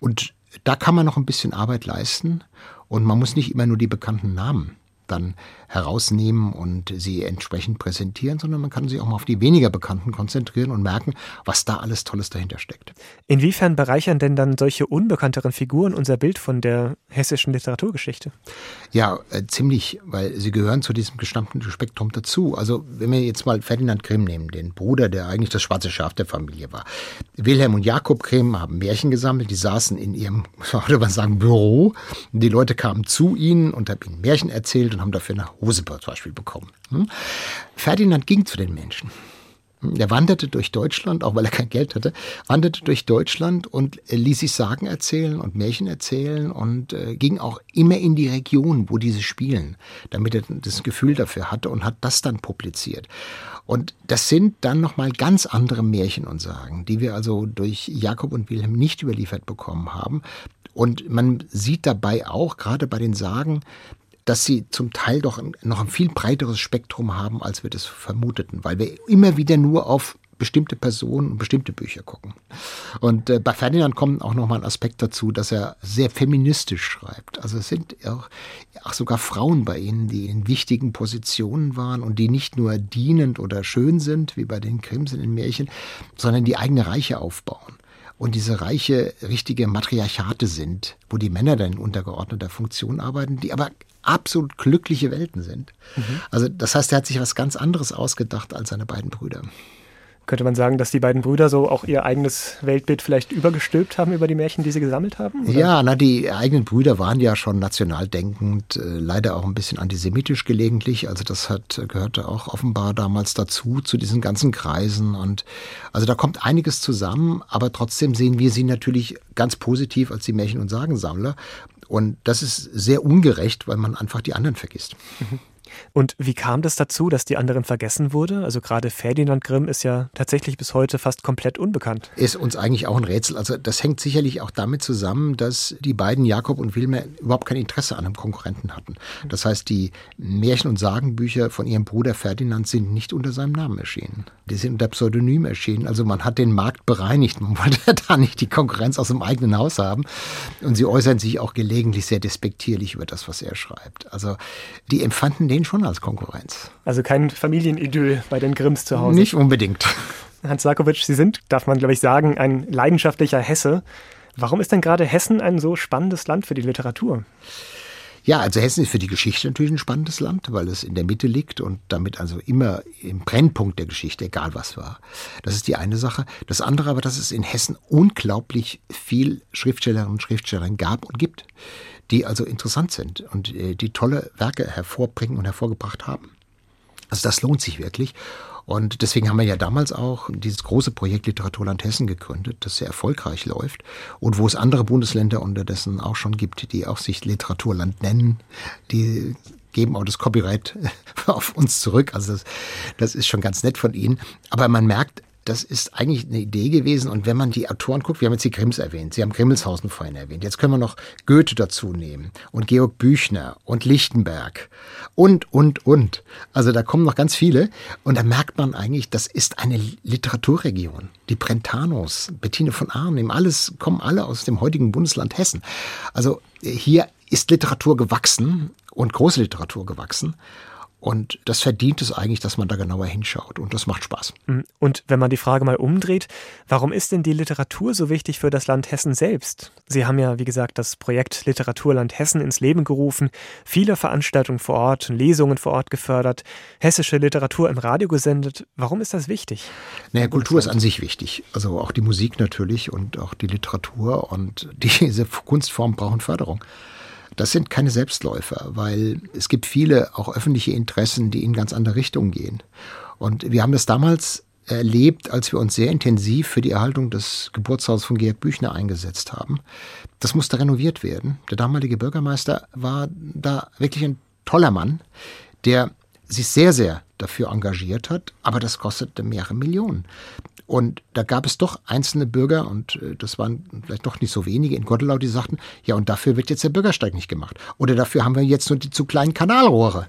Und da kann man noch ein bisschen Arbeit leisten. Und man muss nicht immer nur die bekannten Namen dann herausnehmen und sie entsprechend präsentieren, sondern man kann sich auch mal auf die weniger bekannten konzentrieren und merken, was da alles Tolles dahinter steckt. Inwiefern bereichern denn dann solche unbekannteren Figuren unser Bild von der hessischen Literaturgeschichte? Ja, äh, ziemlich, weil sie gehören zu diesem gestammten Spektrum dazu. Also wenn wir jetzt mal Ferdinand Grimm nehmen, den Bruder, der eigentlich das schwarze Schaf der Familie war. Wilhelm und Jakob Grimm haben Märchen gesammelt, die saßen in ihrem, würde man sagen, Büro. Die Leute kamen zu ihnen und haben ihnen Märchen erzählt und haben dafür eine Hose zum Beispiel bekommen. Hm? Ferdinand ging zu den Menschen. Hm? Er wanderte durch Deutschland, auch weil er kein Geld hatte, wanderte durch Deutschland und ließ sich Sagen erzählen und Märchen erzählen und äh, ging auch immer in die Region, wo diese spielen, damit er das Gefühl dafür hatte und hat das dann publiziert. Und das sind dann nochmal ganz andere Märchen und Sagen, die wir also durch Jakob und Wilhelm nicht überliefert bekommen haben. Und man sieht dabei auch, gerade bei den Sagen, dass sie zum Teil doch noch ein viel breiteres Spektrum haben, als wir das vermuteten, weil wir immer wieder nur auf bestimmte Personen und bestimmte Bücher gucken. Und äh, bei Ferdinand kommt auch noch mal ein Aspekt dazu, dass er sehr feministisch schreibt. Also es sind auch, auch sogar Frauen bei ihnen, die in wichtigen Positionen waren und die nicht nur dienend oder schön sind, wie bei den Krims in den Märchen, sondern die eigene Reiche aufbauen und diese reiche, richtige Matriarchate sind, wo die Männer dann in untergeordneter Funktion arbeiten, die aber absolut glückliche Welten sind. Mhm. Also das heißt, er hat sich was ganz anderes ausgedacht als seine beiden Brüder. Könnte man sagen, dass die beiden Brüder so auch ihr eigenes Weltbild vielleicht übergestülpt haben über die Märchen, die sie gesammelt haben? Oder? Ja, na, die eigenen Brüder waren ja schon national denkend, äh, leider auch ein bisschen antisemitisch gelegentlich. Also das hat, gehörte auch offenbar damals dazu, zu diesen ganzen Kreisen. Und also da kommt einiges zusammen, aber trotzdem sehen wir sie natürlich ganz positiv als die Märchen- und Sagensammler. Und das ist sehr ungerecht, weil man einfach die anderen vergisst. Mhm. Und wie kam das dazu, dass die anderen vergessen wurde? Also gerade Ferdinand Grimm ist ja tatsächlich bis heute fast komplett unbekannt. Ist uns eigentlich auch ein Rätsel. Also das hängt sicherlich auch damit zusammen, dass die beiden Jakob und Wilmer überhaupt kein Interesse an einem Konkurrenten hatten. Das heißt, die Märchen- und Sagenbücher von ihrem Bruder Ferdinand sind nicht unter seinem Namen erschienen. Die sind unter Pseudonym erschienen. Also man hat den Markt bereinigt. Man wollte da nicht die Konkurrenz aus dem eigenen Haus haben. Und sie äußern sich auch gelegentlich sehr despektierlich über das, was er schreibt. Also die empfanden den schon als Konkurrenz. Also kein Familienidyll bei den Grimms zu Hause. Nicht unbedingt. Hans Sarkovic, Sie sind, darf man glaube ich sagen, ein leidenschaftlicher Hesse. Warum ist denn gerade Hessen ein so spannendes Land für die Literatur? Ja, also Hessen ist für die Geschichte natürlich ein spannendes Land, weil es in der Mitte liegt und damit also immer im Brennpunkt der Geschichte, egal was war. Das ist die eine Sache. Das andere aber, dass es in Hessen unglaublich viel Schriftstellerinnen und Schriftsteller gab und gibt die also interessant sind und äh, die tolle Werke hervorbringen und hervorgebracht haben. Also das lohnt sich wirklich. Und deswegen haben wir ja damals auch dieses große Projekt Literaturland Hessen gegründet, das sehr erfolgreich läuft und wo es andere Bundesländer unterdessen auch schon gibt, die auch sich Literaturland nennen. Die geben auch das Copyright auf uns zurück. Also das, das ist schon ganz nett von ihnen. Aber man merkt, das ist eigentlich eine Idee gewesen. Und wenn man die Autoren guckt, wir haben jetzt die Grimms erwähnt, Sie haben Grimmelshausen vorhin erwähnt. Jetzt können wir noch Goethe dazu nehmen und Georg Büchner und Lichtenberg und, und, und. Also da kommen noch ganz viele. Und da merkt man eigentlich, das ist eine Literaturregion. Die Brentanos, Bettine von Arnim, alles, kommen alle aus dem heutigen Bundesland Hessen. Also hier ist Literatur gewachsen und große Literatur gewachsen. Und das verdient es eigentlich, dass man da genauer hinschaut. Und das macht Spaß. Mhm. Und wenn man die Frage mal umdreht, warum ist denn die Literatur so wichtig für das Land Hessen selbst? Sie haben ja, wie gesagt, das Projekt Literaturland Hessen ins Leben gerufen, viele Veranstaltungen vor Ort, Lesungen vor Ort gefördert, hessische Literatur im Radio gesendet. Warum ist das wichtig? Naja, Kultur ist an sich wichtig. Also auch die Musik natürlich und auch die Literatur und diese Kunstformen brauchen Förderung. Das sind keine Selbstläufer, weil es gibt viele auch öffentliche Interessen, die in ganz andere Richtungen gehen. Und wir haben das damals erlebt, als wir uns sehr intensiv für die Erhaltung des Geburtshauses von Georg Büchner eingesetzt haben. Das musste renoviert werden. Der damalige Bürgermeister war da wirklich ein toller Mann, der sich sehr, sehr dafür engagiert hat, aber das kostete mehrere Millionen. Und da gab es doch einzelne Bürger, und äh, das waren vielleicht doch nicht so wenige in Gottelau, die sagten, ja, und dafür wird jetzt der Bürgersteig nicht gemacht. Oder dafür haben wir jetzt nur die zu kleinen Kanalrohre.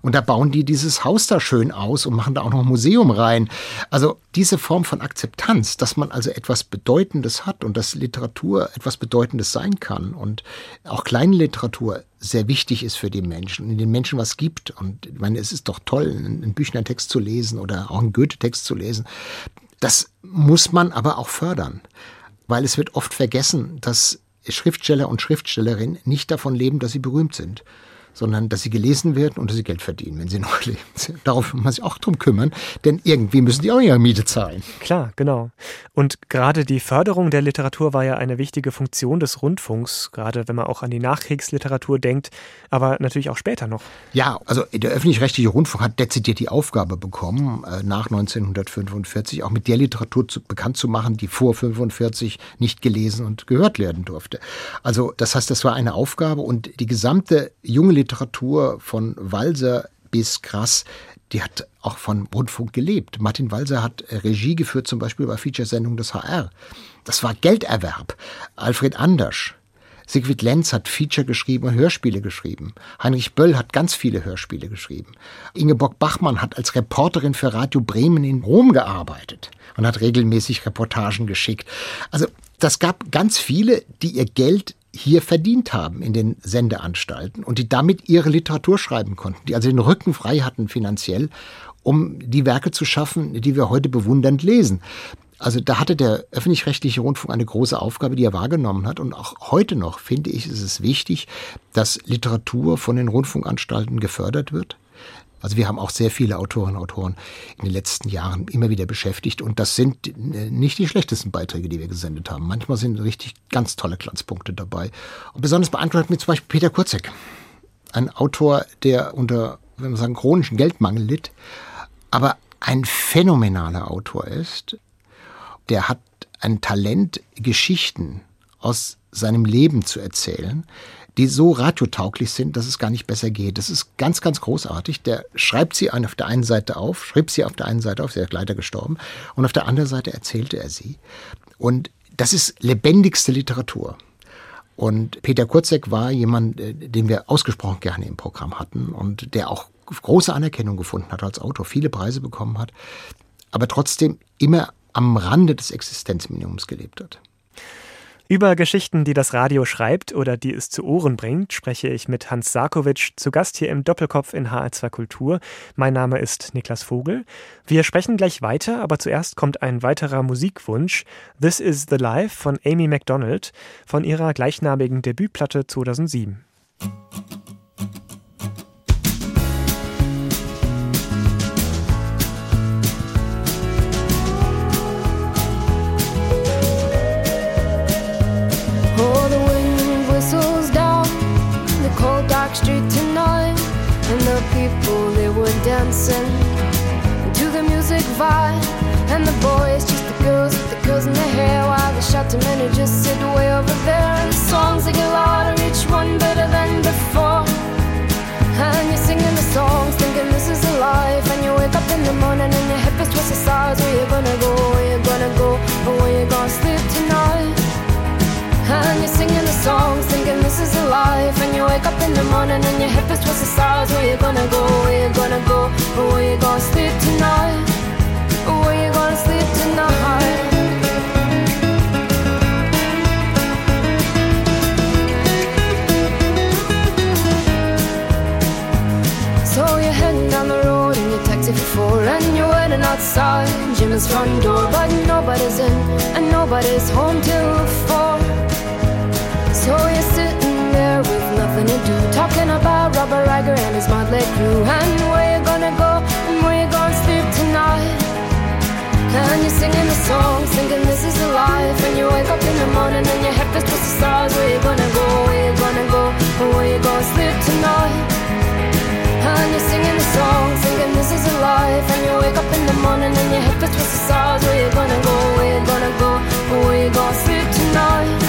Und da bauen die dieses Haus da schön aus und machen da auch noch ein Museum rein. Also diese Form von Akzeptanz, dass man also etwas Bedeutendes hat und dass Literatur etwas Bedeutendes sein kann und auch kleine Literatur sehr wichtig ist für die Menschen und den Menschen was gibt. Und ich meine, es ist doch toll, einen Büchner-Text zu lesen oder auch einen Goethe-Text zu lesen. Das muss man aber auch fördern, weil es wird oft vergessen, dass Schriftsteller und Schriftstellerinnen nicht davon leben, dass sie berühmt sind sondern dass sie gelesen werden und dass sie Geld verdienen, wenn sie noch leben. Darauf muss man sich auch drum kümmern, denn irgendwie müssen die auch ihre Miete zahlen. Klar, genau. Und gerade die Förderung der Literatur war ja eine wichtige Funktion des Rundfunks, gerade wenn man auch an die Nachkriegsliteratur denkt, aber natürlich auch später noch. Ja, also der öffentlich-rechtliche Rundfunk hat dezidiert die Aufgabe bekommen, äh, nach 1945 auch mit der Literatur zu, bekannt zu machen, die vor 1945 nicht gelesen und gehört werden durfte. Also das heißt, das war eine Aufgabe und die gesamte junge Literatur Literatur von Walser bis Krass, die hat auch von Rundfunk gelebt. Martin Walser hat Regie geführt, zum Beispiel bei Featuresendungen des HR. Das war Gelderwerb. Alfred Andersch, Sigrid Lenz hat Feature geschrieben und Hörspiele geschrieben. Heinrich Böll hat ganz viele Hörspiele geschrieben. Ingeborg Bachmann hat als Reporterin für Radio Bremen in Rom gearbeitet und hat regelmäßig Reportagen geschickt. Also das gab ganz viele, die ihr Geld hier verdient haben in den Sendeanstalten und die damit ihre Literatur schreiben konnten, die also den Rücken frei hatten finanziell, um die Werke zu schaffen, die wir heute bewundernd lesen. Also da hatte der öffentlich-rechtliche Rundfunk eine große Aufgabe, die er wahrgenommen hat. Und auch heute noch, finde ich, ist es wichtig, dass Literatur von den Rundfunkanstalten gefördert wird. Also wir haben auch sehr viele Autorinnen und Autoren in den letzten Jahren immer wieder beschäftigt und das sind äh, nicht die schlechtesten Beiträge, die wir gesendet haben. Manchmal sind richtig ganz tolle Glanzpunkte dabei. Und besonders beantwortet mir zum Beispiel Peter Kurzek, ein Autor, der unter, wenn man sagen, chronischen Geldmangel litt, aber ein phänomenaler Autor ist. Der hat ein Talent, Geschichten aus seinem Leben zu erzählen, die so radiotauglich sind, dass es gar nicht besser geht. Das ist ganz, ganz großartig. Der schreibt sie auf der einen Seite auf, schrieb sie auf der einen Seite auf, sie ist leider gestorben, und auf der anderen Seite erzählte er sie. Und das ist lebendigste Literatur. Und Peter Kurzek war jemand, äh, den wir ausgesprochen gerne im Programm hatten und der auch große Anerkennung gefunden hat als Autor, viele Preise bekommen hat, aber trotzdem immer am Rande des Existenzminimums gelebt hat. Über Geschichten, die das Radio schreibt oder die es zu Ohren bringt, spreche ich mit Hans Sarkovic, zu Gast hier im Doppelkopf in HR2 Kultur. Mein Name ist Niklas Vogel. Wir sprechen gleich weiter, aber zuerst kommt ein weiterer Musikwunsch. This is the Life von Amy MacDonald von ihrer gleichnamigen Debütplatte 2007. Dancing to the music vibe. And the boys, just the girls with the girls in their hair, while the shouting men who just sit way over there. And the songs they get louder, each one better than before. And you're singing the songs, thinking this is a life. And you wake up in the morning and your hip is twisted sides. Where you gonna go? Where you gonna go? Or where you gonna sleep? And you're singing the songs, thinking this is a life. And you wake up in the morning and your hip is twisted sides. Where you gonna go? Where you gonna go? Where you gonna sleep tonight? Where you gonna sleep tonight? So you're heading down the road in your taxi for four And you're waiting outside Jim's front door But nobody's in and nobody's home till four So you're sitting there with nothing to do. Talking about Robert Riger and his motley crew. And where you gonna go and where you gonna sleep tonight? And you're singing the song, thinking this is a life. And you wake up in the morning and your head feels twisted stars. Where you gonna go, where you gonna go, or where you gonna sleep tonight? And you're singing the song, thinking this is a life. And you wake up in the morning and your head feels twisted stars. Where you gonna go, where you gonna go Or where you gonna sleep tonight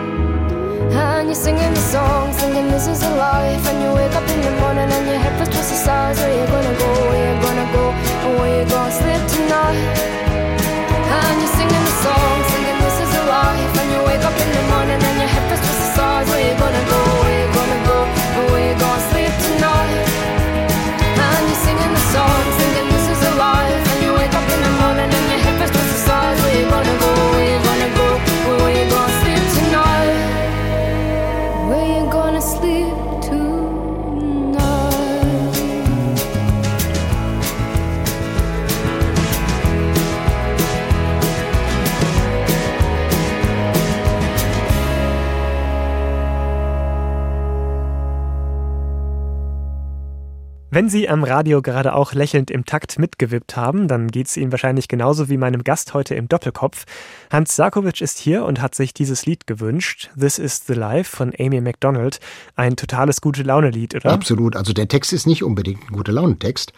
And you're singing the songs, thinking this is a life. And you wake up in the morning and your head feels towards the stars. Where you gonna go? Where you gonna go? And Where you gonna sleep tonight? And you're singing the songs, thinking this is a life. And you wake up in the morning and your head feels towards the stars. Where you gonna go? Where you gonna go? And Where you gonna sleep tonight? And you're singing the song, thinking this is a life. And you wake up in the morning and your head feels towards the stars. Where you gonna go? Where you gonna Wenn Sie am Radio gerade auch lächelnd im Takt mitgewippt haben, dann geht es Ihnen wahrscheinlich genauso wie meinem Gast heute im Doppelkopf. Hans Sarkovic ist hier und hat sich dieses Lied gewünscht. This is the Life von Amy MacDonald. Ein totales Gute-Laune-Lied, oder? Absolut. Also der Text ist nicht unbedingt ein guter Launentext,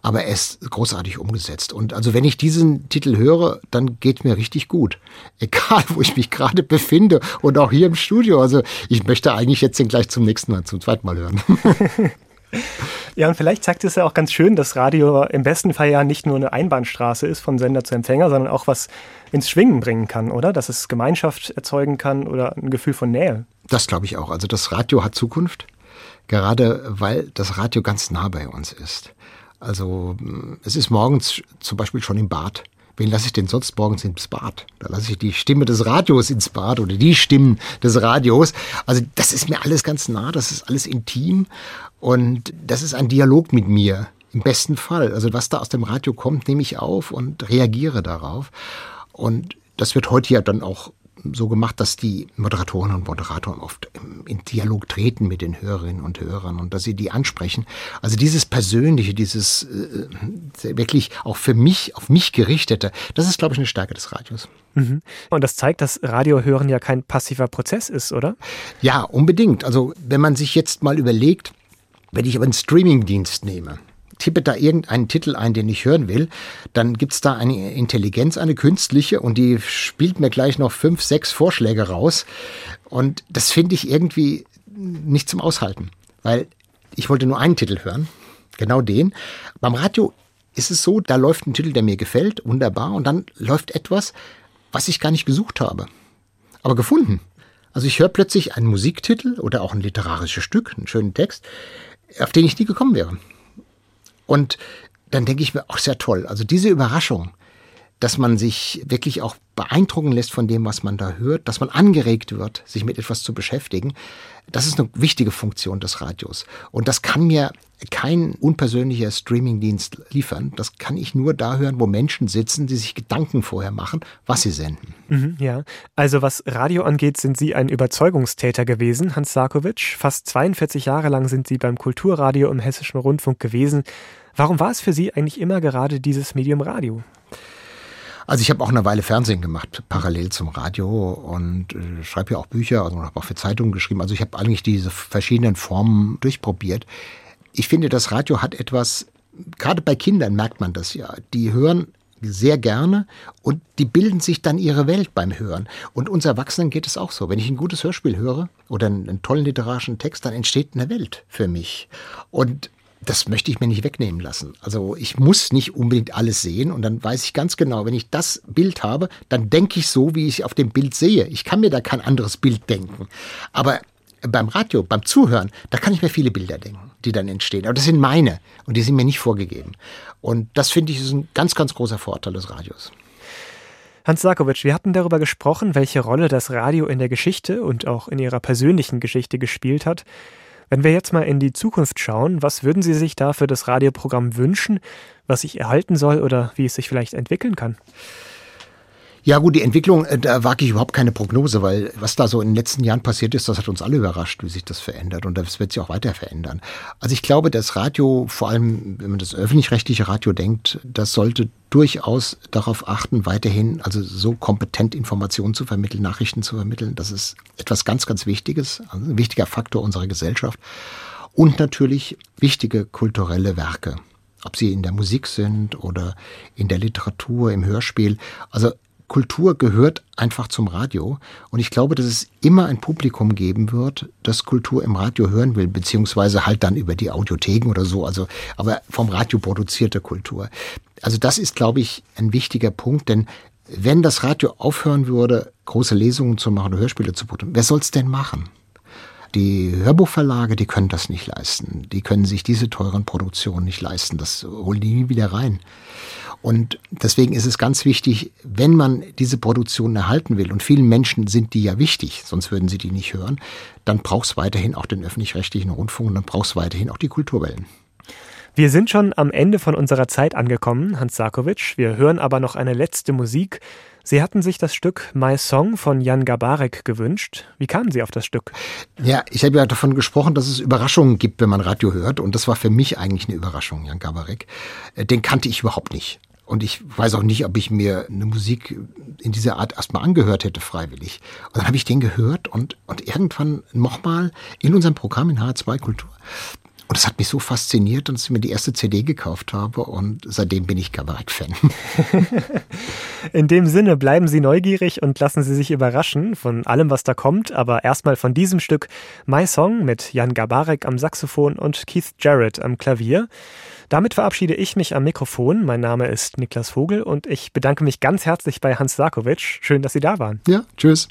aber er ist großartig umgesetzt. Und also wenn ich diesen Titel höre, dann geht mir richtig gut. Egal, wo ich mich gerade befinde und auch hier im Studio. Also ich möchte eigentlich jetzt den gleich zum nächsten Mal, zum zweiten Mal hören. Ja, und vielleicht zeigt es ja auch ganz schön, dass Radio im besten Fall ja nicht nur eine Einbahnstraße ist von Sender zu Empfänger, sondern auch was ins Schwingen bringen kann, oder? Dass es Gemeinschaft erzeugen kann oder ein Gefühl von Nähe. Das glaube ich auch. Also das Radio hat Zukunft, gerade weil das Radio ganz nah bei uns ist. Also es ist morgens zum Beispiel schon im Bad. Wen lasse ich denn sonst morgens ins Bad? Da lasse ich die Stimme des Radios ins Bad oder die Stimmen des Radios. Also das ist mir alles ganz nah, das ist alles intim und das ist ein Dialog mit mir. Im besten Fall. Also was da aus dem Radio kommt, nehme ich auf und reagiere darauf. Und das wird heute ja dann auch so gemacht, dass die Moderatorinnen und Moderatoren oft in Dialog treten mit den Hörerinnen und Hörern und dass sie die ansprechen. Also dieses Persönliche, dieses äh, wirklich auch für mich, auf mich gerichtete, das ist, glaube ich, eine Stärke des Radios. Mhm. Und das zeigt, dass Radiohören ja kein passiver Prozess ist, oder? Ja, unbedingt. Also wenn man sich jetzt mal überlegt, wenn ich aber einen Streamingdienst nehme, tippe da irgendeinen Titel ein, den ich hören will, dann gibt's da eine Intelligenz, eine künstliche, und die spielt mir gleich noch fünf, sechs Vorschläge raus. Und das finde ich irgendwie nicht zum Aushalten, weil ich wollte nur einen Titel hören, genau den. Beim Radio ist es so, da läuft ein Titel, der mir gefällt, wunderbar, und dann läuft etwas, was ich gar nicht gesucht habe, aber gefunden. Also ich höre plötzlich einen Musiktitel oder auch ein literarisches Stück, einen schönen Text, auf den ich nie gekommen wäre. Und dann denke ich mir, auch sehr toll. Also diese Überraschung, dass man sich wirklich auch beeindrucken lässt von dem, was man da hört, dass man angeregt wird, sich mit etwas zu beschäftigen. Das ist eine wichtige Funktion des Radios. Und das kann mir kein unpersönlicher Streamingdienst liefern. Das kann ich nur da hören, wo Menschen sitzen, die sich Gedanken vorher machen, was sie senden. Mhm, ja, also was Radio angeht, sind Sie ein Überzeugungstäter gewesen, Hans Sarkovic. Fast 42 Jahre lang sind Sie beim Kulturradio im Hessischen Rundfunk gewesen. Warum war es für Sie eigentlich immer gerade dieses Medium Radio? Also ich habe auch eine Weile Fernsehen gemacht, parallel zum Radio und äh, schreibe ja auch Bücher, also habe auch für Zeitungen geschrieben. Also ich habe eigentlich diese verschiedenen Formen durchprobiert. Ich finde, das Radio hat etwas, gerade bei Kindern merkt man das ja, die hören sehr gerne und die bilden sich dann ihre Welt beim Hören. Und uns Erwachsenen geht es auch so. Wenn ich ein gutes Hörspiel höre oder einen, einen tollen literarischen Text, dann entsteht eine Welt für mich. Und das möchte ich mir nicht wegnehmen lassen. Also ich muss nicht unbedingt alles sehen und dann weiß ich ganz genau, wenn ich das Bild habe, dann denke ich so, wie ich auf dem Bild sehe. Ich kann mir da kein anderes Bild denken. Aber beim Radio, beim Zuhören, da kann ich mir viele Bilder denken, die dann entstehen. Aber das sind meine und die sind mir nicht vorgegeben. Und das finde ich ist ein ganz, ganz großer Vorteil des Radios. Hans Sarkovic, wir hatten darüber gesprochen, welche Rolle das Radio in der Geschichte und auch in Ihrer persönlichen Geschichte gespielt hat. Wenn wir jetzt mal in die Zukunft schauen, was würden Sie sich da für das Radioprogramm wünschen, was sich erhalten soll oder wie es sich vielleicht entwickeln kann? Ja gut, die Entwicklung, äh, da wage ich überhaupt keine Prognose, weil was da so in den letzten Jahren passiert ist, das hat uns alle überrascht, wie sich das verändert und das wird sich auch weiter verändern. Also ich glaube, das Radio, vor allem wenn man das öffentlich-rechtliche Radio denkt, das sollte durchaus darauf achten, weiterhin also so kompetent Informationen zu vermitteln, Nachrichten zu vermitteln. Das ist etwas ganz, ganz Wichtiges, also ein wichtiger Faktor unserer Gesellschaft. Und natürlich wichtige kulturelle Werke ob sie in der Musik sind oder in der Literatur, im Hörspiel. Also Kultur gehört einfach zum Radio. Und ich glaube, dass es immer ein Publikum geben wird, das Kultur im Radio hören will, beziehungsweise halt dann über die Audiotheken oder so, also, aber vom Radio produzierte Kultur. Also das ist, glaube ich, ein wichtiger Punkt, denn wenn das Radio aufhören würde, große Lesungen zu machen oder Hörspiele zu produzieren, wer soll's denn machen? Die Hörbuchverlage, die können das nicht leisten. Die können sich diese teuren Produktionen nicht leisten. Das holen die nie wieder rein. Und deswegen ist es ganz wichtig, wenn man diese Produktion erhalten will, und vielen Menschen sind die ja wichtig, sonst würden sie die nicht hören, dann braucht es weiterhin auch den öffentlich-rechtlichen Rundfunk und dann braucht es weiterhin auch die Kulturwellen. Wir sind schon am Ende von unserer Zeit angekommen, Hans Sarkovic. Wir hören aber noch eine letzte Musik. Sie hatten sich das Stück My Song von Jan Gabarek gewünscht. Wie kamen Sie auf das Stück? Ja, ich habe ja davon gesprochen, dass es Überraschungen gibt, wenn man Radio hört. Und das war für mich eigentlich eine Überraschung, Jan Gabarek. Äh, den kannte ich überhaupt nicht. Und ich weiß auch nicht, ob ich mir eine Musik in dieser Art erstmal angehört hätte, freiwillig. Und dann habe ich den gehört und, und irgendwann nochmal in unserem Programm in H2 Kultur. Und das hat mich so fasziniert, dass ich mir die erste CD gekauft habe und seitdem bin ich Kabarett-Fan. In dem Sinne bleiben Sie neugierig und lassen Sie sich überraschen von allem, was da kommt, aber erstmal von diesem Stück My Song mit Jan Gabarek am Saxophon und Keith Jarrett am Klavier. Damit verabschiede ich mich am Mikrofon. Mein Name ist Niklas Vogel und ich bedanke mich ganz herzlich bei Hans Sarkovic. Schön, dass Sie da waren. Ja, tschüss.